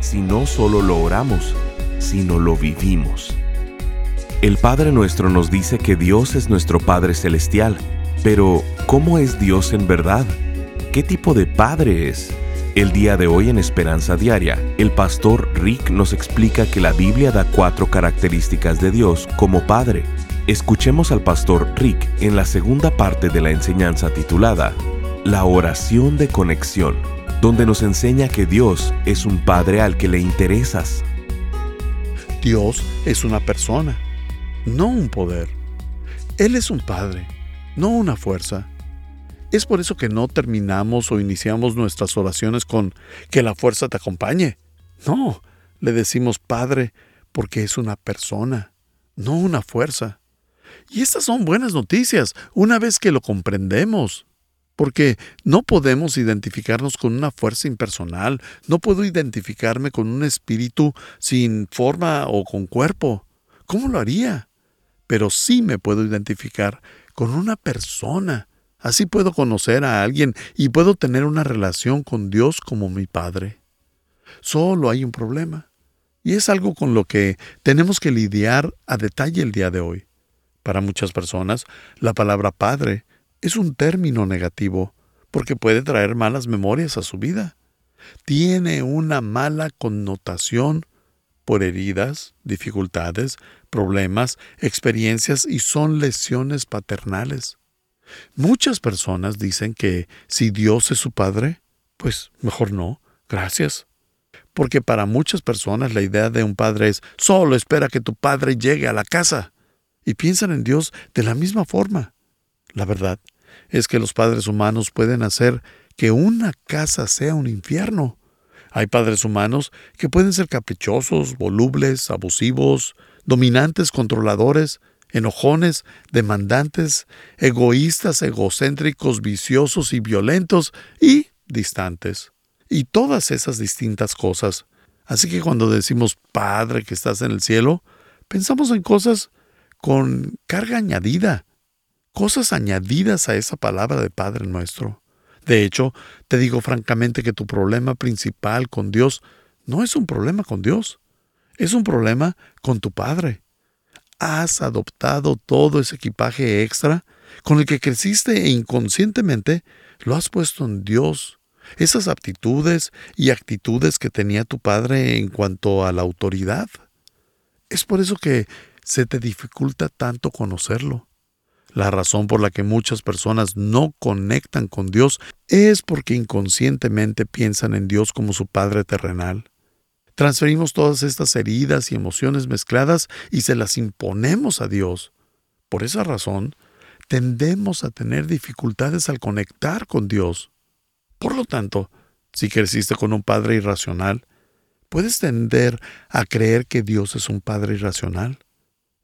si no solo lo oramos, sino lo vivimos. El Padre Nuestro nos dice que Dios es nuestro Padre Celestial, pero ¿cómo es Dios en verdad? ¿Qué tipo de Padre es? El día de hoy en Esperanza Diaria, el pastor Rick nos explica que la Biblia da cuatro características de Dios como Padre. Escuchemos al pastor Rick en la segunda parte de la enseñanza titulada La oración de conexión, donde nos enseña que Dios es un Padre al que le interesas. Dios es una persona, no un poder. Él es un Padre, no una fuerza. Es por eso que no terminamos o iniciamos nuestras oraciones con que la fuerza te acompañe. No, le decimos Padre porque es una persona, no una fuerza. Y estas son buenas noticias una vez que lo comprendemos. Porque no podemos identificarnos con una fuerza impersonal, no puedo identificarme con un espíritu sin forma o con cuerpo. ¿Cómo lo haría? Pero sí me puedo identificar con una persona Así puedo conocer a alguien y puedo tener una relación con Dios como mi Padre. Solo hay un problema, y es algo con lo que tenemos que lidiar a detalle el día de hoy. Para muchas personas, la palabra Padre es un término negativo, porque puede traer malas memorias a su vida. Tiene una mala connotación por heridas, dificultades, problemas, experiencias y son lesiones paternales. Muchas personas dicen que si Dios es su Padre, pues mejor no, gracias. Porque para muchas personas la idea de un padre es solo espera que tu padre llegue a la casa. Y piensan en Dios de la misma forma. La verdad es que los padres humanos pueden hacer que una casa sea un infierno. Hay padres humanos que pueden ser caprichosos, volubles, abusivos, dominantes, controladores, enojones, demandantes, egoístas, egocéntricos, viciosos y violentos y distantes. Y todas esas distintas cosas. Así que cuando decimos Padre que estás en el cielo, pensamos en cosas con carga añadida, cosas añadidas a esa palabra de Padre nuestro. De hecho, te digo francamente que tu problema principal con Dios no es un problema con Dios, es un problema con tu Padre has adoptado todo ese equipaje extra con el que creciste e inconscientemente lo has puesto en Dios. Esas aptitudes y actitudes que tenía tu padre en cuanto a la autoridad. Es por eso que se te dificulta tanto conocerlo. La razón por la que muchas personas no conectan con Dios es porque inconscientemente piensan en Dios como su Padre terrenal. Transferimos todas estas heridas y emociones mezcladas y se las imponemos a Dios. Por esa razón, tendemos a tener dificultades al conectar con Dios. Por lo tanto, si creciste con un padre irracional, puedes tender a creer que Dios es un padre irracional,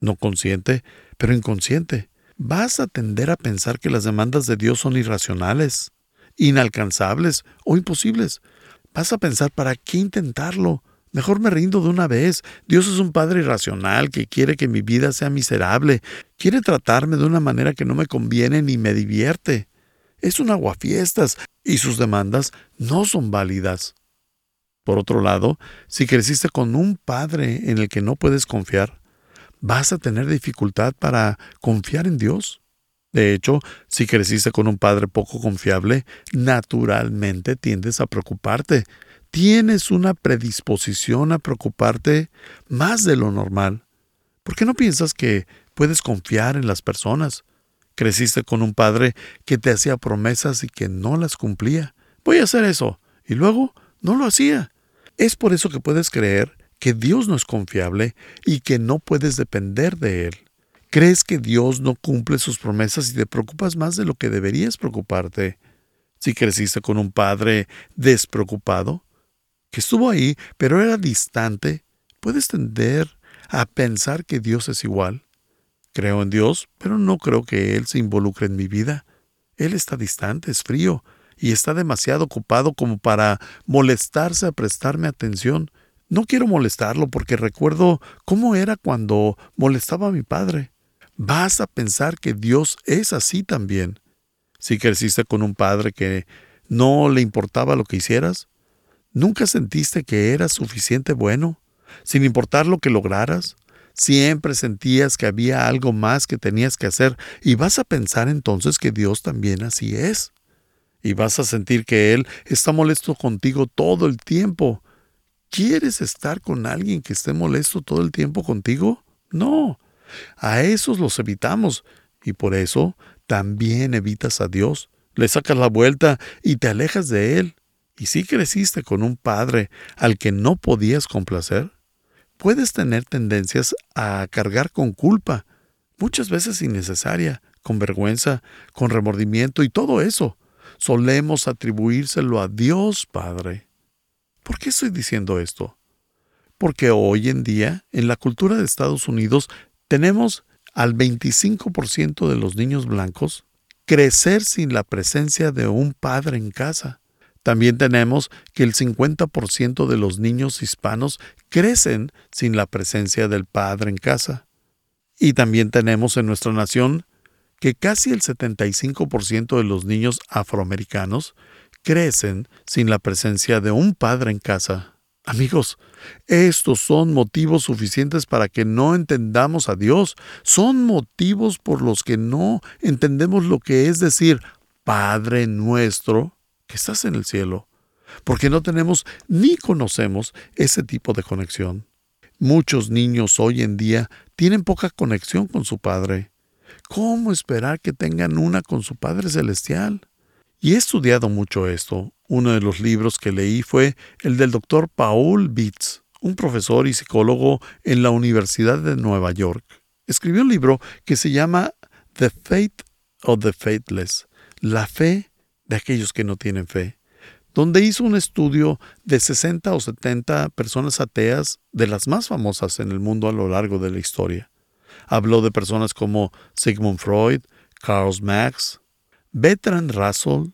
no consciente, pero inconsciente. Vas a tender a pensar que las demandas de Dios son irracionales, inalcanzables o imposibles. Vas a pensar, ¿para qué intentarlo? Mejor me rindo de una vez. Dios es un Padre irracional que quiere que mi vida sea miserable. Quiere tratarme de una manera que no me conviene ni me divierte. Es un aguafiestas y sus demandas no son válidas. Por otro lado, si creciste con un padre en el que no puedes confiar, vas a tener dificultad para confiar en Dios. De hecho, si creciste con un padre poco confiable, naturalmente tiendes a preocuparte tienes una predisposición a preocuparte más de lo normal. ¿Por qué no piensas que puedes confiar en las personas? Creciste con un padre que te hacía promesas y que no las cumplía. Voy a hacer eso. Y luego no lo hacía. Es por eso que puedes creer que Dios no es confiable y que no puedes depender de Él. Crees que Dios no cumple sus promesas y te preocupas más de lo que deberías preocuparte. Si creciste con un padre despreocupado, que estuvo ahí, pero era distante, puedes tender a pensar que Dios es igual. Creo en Dios, pero no creo que Él se involucre en mi vida. Él está distante, es frío, y está demasiado ocupado como para molestarse a prestarme atención. No quiero molestarlo porque recuerdo cómo era cuando molestaba a mi padre. Vas a pensar que Dios es así también. Si creciste con un padre que no le importaba lo que hicieras, nunca sentiste que eras suficiente bueno, sin importar lo que lograras, siempre sentías que había algo más que tenías que hacer y vas a pensar entonces que Dios también así es. Y vas a sentir que Él está molesto contigo todo el tiempo. ¿Quieres estar con alguien que esté molesto todo el tiempo contigo? No. A esos los evitamos y por eso también evitas a Dios. Le sacas la vuelta y te alejas de Él. ¿Y si creciste con un padre al que no podías complacer? Puedes tener tendencias a cargar con culpa, muchas veces innecesaria, con vergüenza, con remordimiento y todo eso solemos atribuírselo a Dios Padre. ¿Por qué estoy diciendo esto? Porque hoy en día, en la cultura de Estados Unidos, tenemos al 25% de los niños blancos crecer sin la presencia de un padre en casa. También tenemos que el 50% de los niños hispanos crecen sin la presencia del padre en casa. Y también tenemos en nuestra nación que casi el 75% de los niños afroamericanos crecen sin la presencia de un padre en casa. Amigos, estos son motivos suficientes para que no entendamos a Dios. Son motivos por los que no entendemos lo que es decir, Padre nuestro, que estás en el cielo, porque no tenemos ni conocemos ese tipo de conexión. Muchos niños hoy en día tienen poca conexión con su Padre. ¿Cómo esperar que tengan una con su Padre Celestial? Y he estudiado mucho esto. Uno de los libros que leí fue el del doctor Paul Bitz, un profesor y psicólogo en la Universidad de Nueva York. Escribió un libro que se llama The Faith of the Faithless, la fe de aquellos que no tienen fe, donde hizo un estudio de 60 o 70 personas ateas de las más famosas en el mundo a lo largo de la historia. Habló de personas como Sigmund Freud, Karl Marx, Bertrand Russell,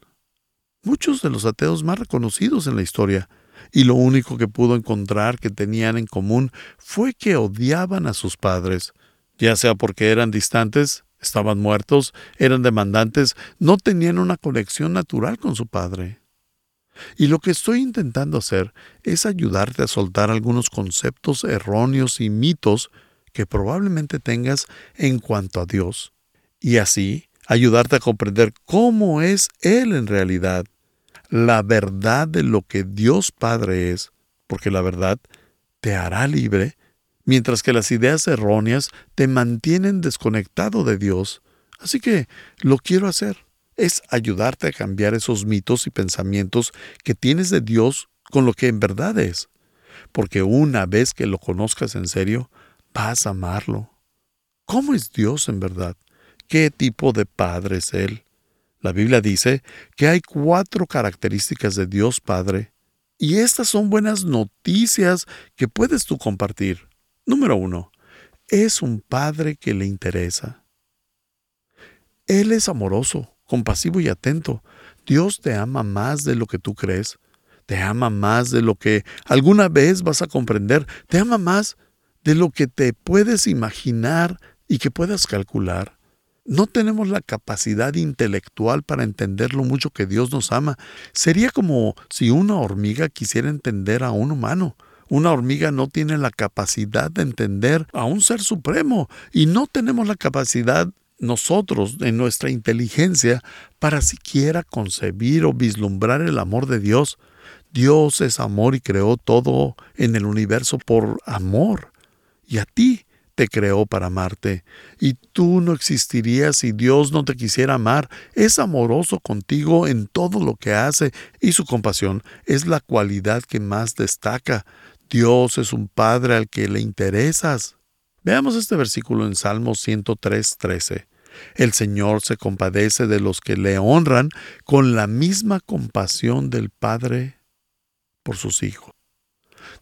muchos de los ateos más reconocidos en la historia, y lo único que pudo encontrar que tenían en común fue que odiaban a sus padres, ya sea porque eran distantes, estaban muertos, eran demandantes, no tenían una conexión natural con su padre. Y lo que estoy intentando hacer es ayudarte a soltar algunos conceptos erróneos y mitos que probablemente tengas en cuanto a Dios, y así ayudarte a comprender cómo es Él en realidad, la verdad de lo que Dios Padre es, porque la verdad te hará libre, mientras que las ideas erróneas te mantienen desconectado de Dios. Así que lo quiero hacer, es ayudarte a cambiar esos mitos y pensamientos que tienes de Dios con lo que en verdad es, porque una vez que lo conozcas en serio, vas a amarlo. ¿Cómo es Dios en verdad? ¿Qué tipo de Padre es Él? La Biblia dice que hay cuatro características de Dios Padre, y estas son buenas noticias que puedes tú compartir. Número uno, es un Padre que le interesa. Él es amoroso, compasivo y atento. Dios te ama más de lo que tú crees. Te ama más de lo que alguna vez vas a comprender. Te ama más de lo que te puedes imaginar y que puedas calcular. No tenemos la capacidad intelectual para entender lo mucho que Dios nos ama. Sería como si una hormiga quisiera entender a un humano. Una hormiga no tiene la capacidad de entender a un ser supremo y no tenemos la capacidad nosotros, en nuestra inteligencia, para siquiera concebir o vislumbrar el amor de Dios. Dios es amor y creó todo en el universo por amor y a ti te creó para amarte, y tú no existirías si Dios no te quisiera amar. Es amoroso contigo en todo lo que hace, y su compasión es la cualidad que más destaca. Dios es un Padre al que le interesas. Veamos este versículo en Salmo 103, 13. El Señor se compadece de los que le honran con la misma compasión del Padre por sus hijos.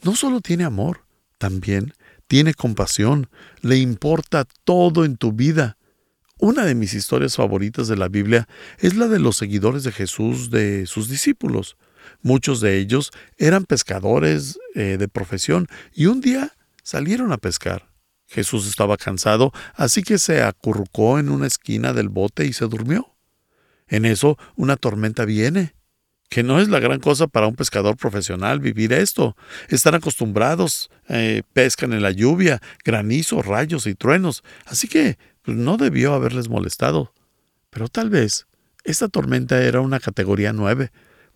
no solo tiene amor, también tiene compasión, le importa todo en tu vida. Una de mis historias favoritas de la Biblia es la de los seguidores de Jesús, de sus discípulos. Muchos de ellos eran pescadores eh, de profesión y un día salieron a pescar. Jesús estaba cansado, así que se acurrucó en una esquina del bote y se durmió. En eso una tormenta viene que no es la gran cosa para un pescador profesional vivir esto. Están acostumbrados, eh, pescan en la lluvia, granizo, rayos y truenos, así que pues, no debió haberles molestado. Pero tal vez esta tormenta era una categoría nueve,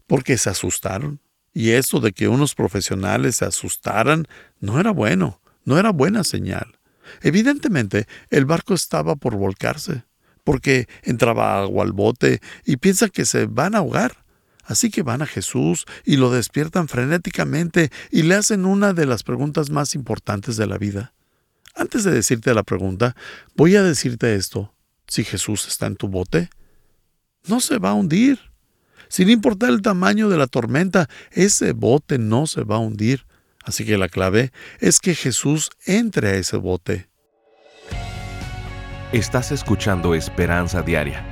porque se asustaron. Y esto de que unos profesionales se asustaran no era bueno, no era buena señal. Evidentemente, el barco estaba por volcarse, porque entraba agua al bote y piensa que se van a ahogar. Así que van a Jesús y lo despiertan frenéticamente y le hacen una de las preguntas más importantes de la vida. Antes de decirte la pregunta, voy a decirte esto. Si Jesús está en tu bote, no se va a hundir. Sin importar el tamaño de la tormenta, ese bote no se va a hundir. Así que la clave es que Jesús entre a ese bote. Estás escuchando Esperanza Diaria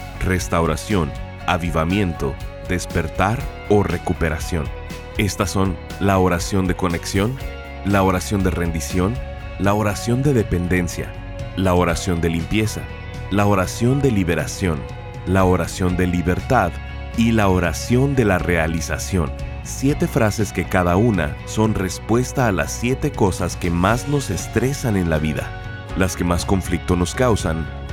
restauración, avivamiento, despertar o recuperación. Estas son la oración de conexión, la oración de rendición, la oración de dependencia, la oración de limpieza, la oración de liberación, la oración de libertad y la oración de la realización. Siete frases que cada una son respuesta a las siete cosas que más nos estresan en la vida, las que más conflicto nos causan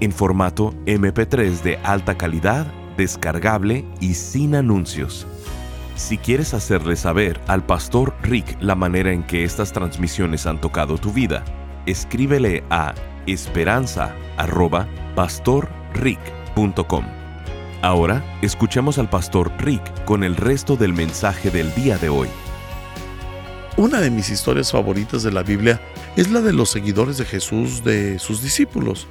en formato MP3 de alta calidad, descargable y sin anuncios. Si quieres hacerle saber al pastor Rick la manera en que estas transmisiones han tocado tu vida, escríbele a esperanza@pastorrick.com. Ahora escuchemos al pastor Rick con el resto del mensaje del día de hoy. Una de mis historias favoritas de la Biblia es la de los seguidores de Jesús de sus discípulos.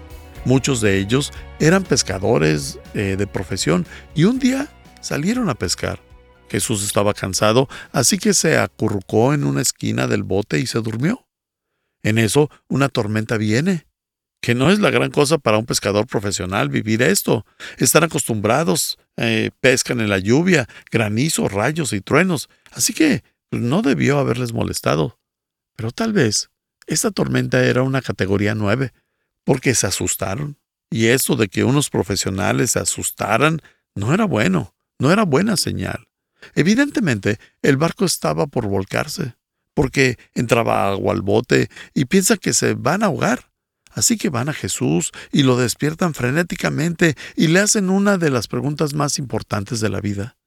Muchos de ellos eran pescadores eh, de profesión y un día salieron a pescar. Jesús estaba cansado, así que se acurrucó en una esquina del bote y se durmió. En eso una tormenta viene, que no es la gran cosa para un pescador profesional vivir esto. Están acostumbrados, eh, pescan en la lluvia, granizo, rayos y truenos, así que no debió haberles molestado. Pero tal vez esta tormenta era una categoría nueve, porque se asustaron. Y eso de que unos profesionales se asustaran no era bueno, no era buena señal. Evidentemente, el barco estaba por volcarse, porque entraba agua al bote y piensa que se van a ahogar. Así que van a Jesús y lo despiertan frenéticamente y le hacen una de las preguntas más importantes de la vida.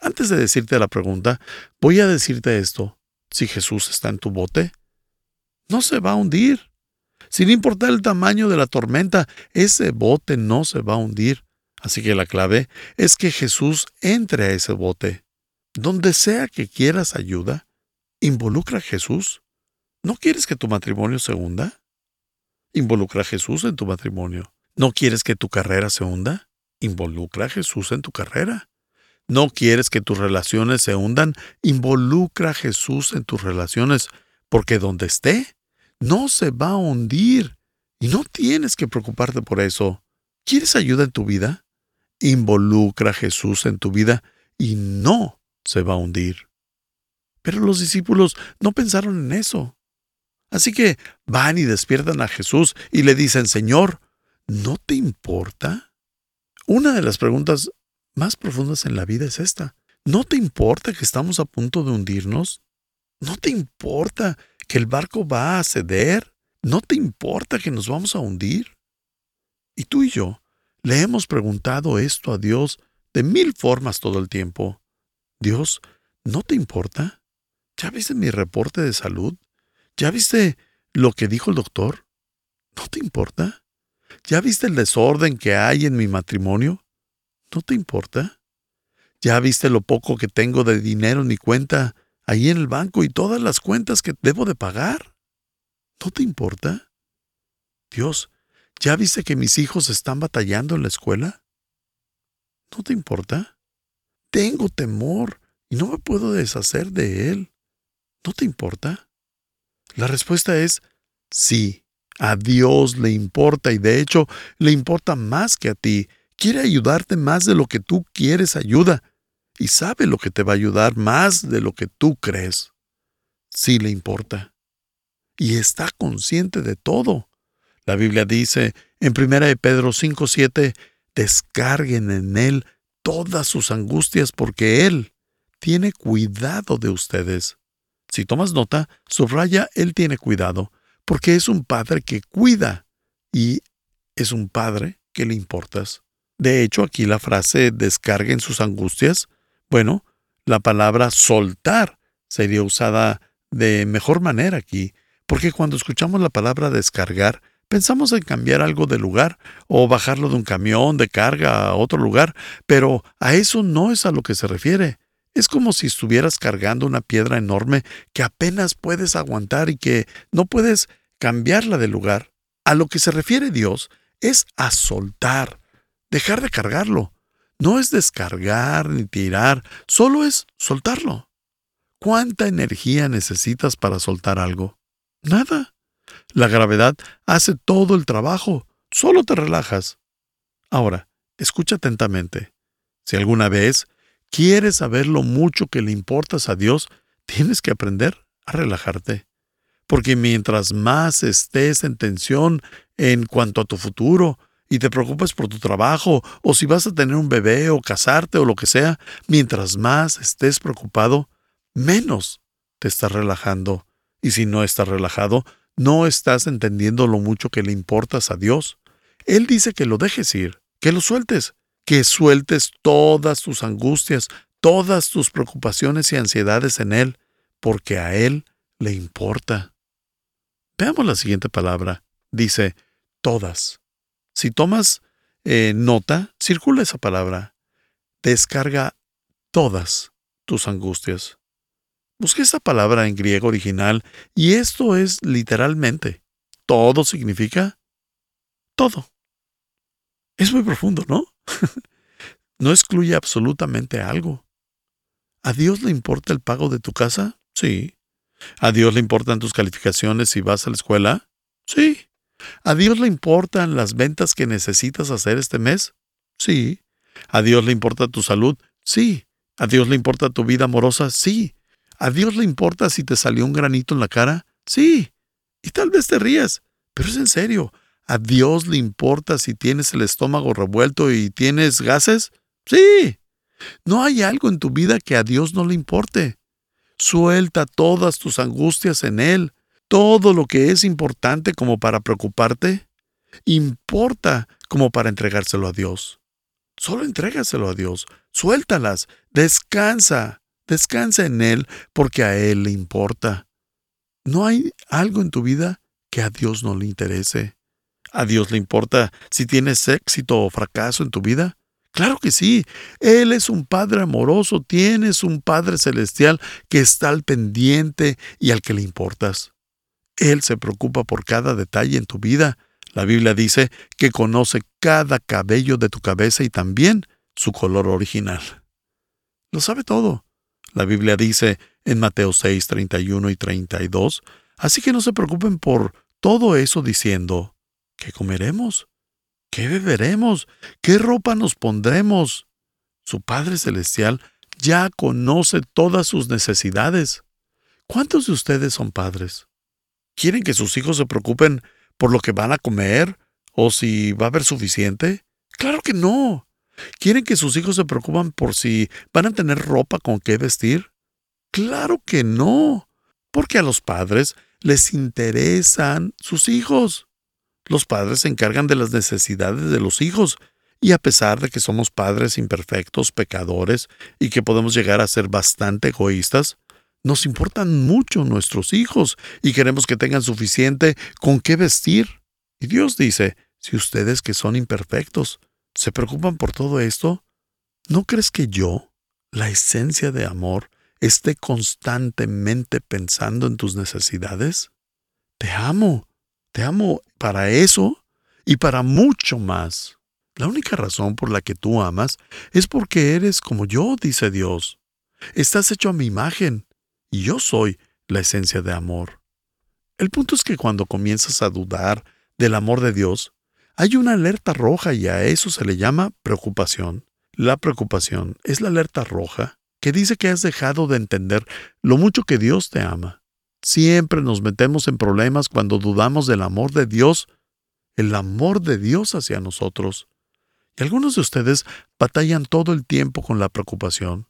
Antes de decirte la pregunta, voy a decirte esto. Si Jesús está en tu bote, no se va a hundir. Sin importar el tamaño de la tormenta, ese bote no se va a hundir. Así que la clave es que Jesús entre a ese bote. Donde sea que quieras ayuda, involucra a Jesús. ¿No quieres que tu matrimonio se hunda? Involucra a Jesús en tu matrimonio. ¿No quieres que tu carrera se hunda? Involucra a Jesús en tu carrera. ¿No quieres que tus relaciones se hundan? Involucra a Jesús en tus relaciones, porque donde esté, no se va a hundir. Y no tienes que preocuparte por eso. ¿Quieres ayuda en tu vida? Involucra a Jesús en tu vida y no se va a hundir. Pero los discípulos no pensaron en eso. Así que van y despiertan a Jesús y le dicen, Señor, ¿no te importa? Una de las preguntas más profundas en la vida es esta. ¿No te importa que estamos a punto de hundirnos? ¿No te importa que el barco va a ceder? ¿No te importa que nos vamos a hundir? Y tú y yo le hemos preguntado esto a Dios de mil formas todo el tiempo. Dios, ¿no te importa? ¿Ya viste mi reporte de salud? ¿Ya viste lo que dijo el doctor? ¿No te importa? ¿Ya viste el desorden que hay en mi matrimonio? ¿No te importa? ¿Ya viste lo poco que tengo de dinero en mi cuenta ahí en el banco y todas las cuentas que debo de pagar? ¿No te importa? Dios, ¿ya viste que mis hijos están batallando en la escuela? ¿No te importa? Tengo temor y no me puedo deshacer de él. ¿No te importa? La respuesta es sí. A Dios le importa y de hecho le importa más que a ti. Quiere ayudarte más de lo que tú quieres ayuda y sabe lo que te va a ayudar más de lo que tú crees. Sí le importa. Y está consciente de todo. La Biblia dice en 1 Pedro 5:7, descarguen en Él todas sus angustias porque Él tiene cuidado de ustedes. Si tomas nota, subraya, Él tiene cuidado, porque es un padre que cuida y es un padre que le importas. De hecho, aquí la frase descarguen sus angustias, bueno, la palabra soltar sería usada de mejor manera aquí, porque cuando escuchamos la palabra descargar, pensamos en cambiar algo de lugar o bajarlo de un camión de carga a otro lugar, pero a eso no es a lo que se refiere. Es como si estuvieras cargando una piedra enorme que apenas puedes aguantar y que no puedes cambiarla de lugar. A lo que se refiere Dios es a soltar, dejar de cargarlo. No es descargar ni tirar, solo es soltarlo. ¿Cuánta energía necesitas para soltar algo? Nada. La gravedad hace todo el trabajo, solo te relajas. Ahora, escucha atentamente. Si alguna vez quieres saber lo mucho que le importas a Dios, tienes que aprender a relajarte. Porque mientras más estés en tensión en cuanto a tu futuro, y te preocupas por tu trabajo, o si vas a tener un bebé, o casarte, o lo que sea, mientras más estés preocupado, menos te estás relajando. Y si no estás relajado, no estás entendiendo lo mucho que le importas a Dios. Él dice que lo dejes ir, que lo sueltes, que sueltes todas tus angustias, todas tus preocupaciones y ansiedades en Él, porque a Él le importa. Veamos la siguiente palabra. Dice, todas. Si tomas eh, nota, circula esa palabra. Descarga todas tus angustias. Busqué esta palabra en griego original y esto es literalmente. Todo significa todo. Es muy profundo, ¿no? no excluye absolutamente algo. ¿A Dios le importa el pago de tu casa? Sí. ¿A Dios le importan tus calificaciones si vas a la escuela? Sí. ¿A Dios le importan las ventas que necesitas hacer este mes? Sí. ¿A Dios le importa tu salud? Sí. ¿A Dios le importa tu vida amorosa? Sí. ¿A Dios le importa si te salió un granito en la cara? Sí. Y tal vez te rías, pero es en serio. ¿A Dios le importa si tienes el estómago revuelto y tienes gases? Sí. No hay algo en tu vida que a Dios no le importe. Suelta todas tus angustias en Él todo lo que es importante como para preocuparte, importa como para entregárselo a Dios. Solo entrégaselo a Dios, suéltalas, descansa, descansa en Él porque a Él le importa. No hay algo en tu vida que a Dios no le interese. ¿A Dios le importa si tienes éxito o fracaso en tu vida? Claro que sí. Él es un Padre amoroso, tienes un Padre celestial que está al pendiente y al que le importas. Él se preocupa por cada detalle en tu vida. La Biblia dice que conoce cada cabello de tu cabeza y también su color original. Lo sabe todo. La Biblia dice en Mateo 6, 31 y 32, así que no se preocupen por todo eso diciendo, ¿qué comeremos? ¿Qué beberemos? ¿Qué ropa nos pondremos? Su Padre Celestial ya conoce todas sus necesidades. ¿Cuántos de ustedes son padres? ¿Quieren que sus hijos se preocupen por lo que van a comer o si va a haber suficiente? Claro que no. ¿Quieren que sus hijos se preocupen por si van a tener ropa con qué vestir? Claro que no. Porque a los padres les interesan sus hijos. Los padres se encargan de las necesidades de los hijos y a pesar de que somos padres imperfectos, pecadores, y que podemos llegar a ser bastante egoístas, nos importan mucho nuestros hijos y queremos que tengan suficiente con qué vestir. Y Dios dice, si ustedes que son imperfectos se preocupan por todo esto, ¿no crees que yo, la esencia de amor, esté constantemente pensando en tus necesidades? Te amo, te amo para eso y para mucho más. La única razón por la que tú amas es porque eres como yo, dice Dios. Estás hecho a mi imagen, y yo soy la esencia de amor. El punto es que cuando comienzas a dudar del amor de Dios, hay una alerta roja y a eso se le llama preocupación. La preocupación es la alerta roja que dice que has dejado de entender lo mucho que Dios te ama. Siempre nos metemos en problemas cuando dudamos del amor de Dios, el amor de Dios hacia nosotros. Y algunos de ustedes batallan todo el tiempo con la preocupación.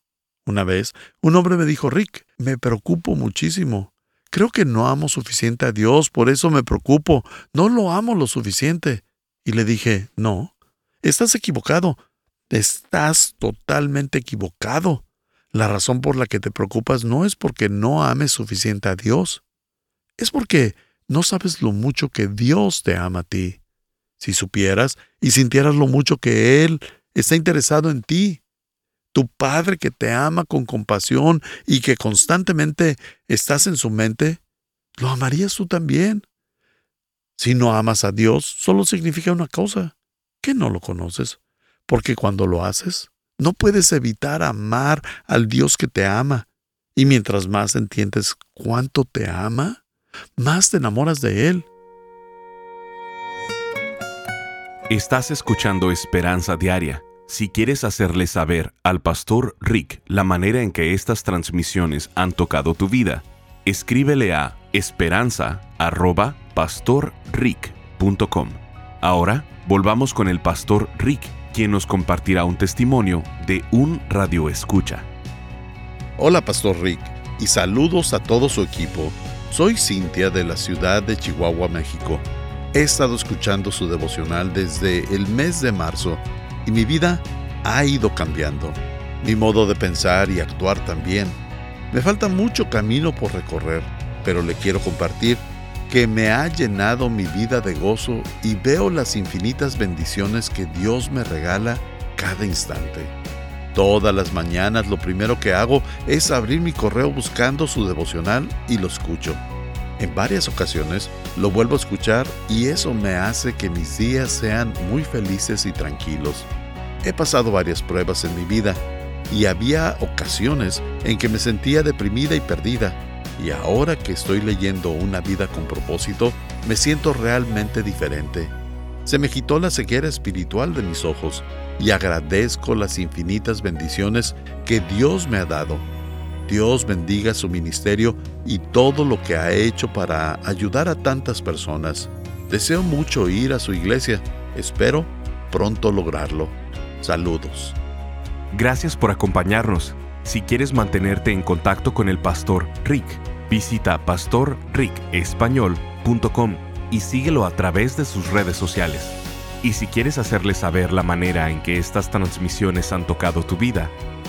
Una vez, un hombre me dijo, Rick, me preocupo muchísimo. Creo que no amo suficiente a Dios, por eso me preocupo. No lo amo lo suficiente. Y le dije, no, estás equivocado. Estás totalmente equivocado. La razón por la que te preocupas no es porque no ames suficiente a Dios. Es porque no sabes lo mucho que Dios te ama a ti. Si supieras y sintieras lo mucho que Él está interesado en ti, tu Padre que te ama con compasión y que constantemente estás en su mente, lo amarías tú también. Si no amas a Dios, solo significa una cosa, que no lo conoces, porque cuando lo haces, no puedes evitar amar al Dios que te ama, y mientras más entiendes cuánto te ama, más te enamoras de Él Estás escuchando Esperanza Diaria. Si quieres hacerle saber al pastor Rick la manera en que estas transmisiones han tocado tu vida, escríbele a esperanza.pastorrick.com. Ahora volvamos con el pastor Rick, quien nos compartirá un testimonio de un radio escucha. Hola, pastor Rick, y saludos a todo su equipo. Soy Cintia de la ciudad de Chihuahua, México He estado escuchando su devocional desde el mes de marzo y mi vida ha ido cambiando. Mi modo de pensar y actuar también. Me falta mucho camino por recorrer, pero le quiero compartir que me ha llenado mi vida de gozo y veo las infinitas bendiciones que Dios me regala cada instante. Todas las mañanas lo primero que hago es abrir mi correo buscando su devocional y lo escucho. En varias ocasiones lo vuelvo a escuchar y eso me hace que mis días sean muy felices y tranquilos. He pasado varias pruebas en mi vida y había ocasiones en que me sentía deprimida y perdida. Y ahora que estoy leyendo Una vida con propósito, me siento realmente diferente. Se me quitó la ceguera espiritual de mis ojos y agradezco las infinitas bendiciones que Dios me ha dado Dios bendiga su ministerio y todo lo que ha hecho para ayudar a tantas personas. Deseo mucho ir a su iglesia. Espero pronto lograrlo. Saludos. Gracias por acompañarnos. Si quieres mantenerte en contacto con el pastor Rick, visita pastorricespañol.com y síguelo a través de sus redes sociales. Y si quieres hacerle saber la manera en que estas transmisiones han tocado tu vida,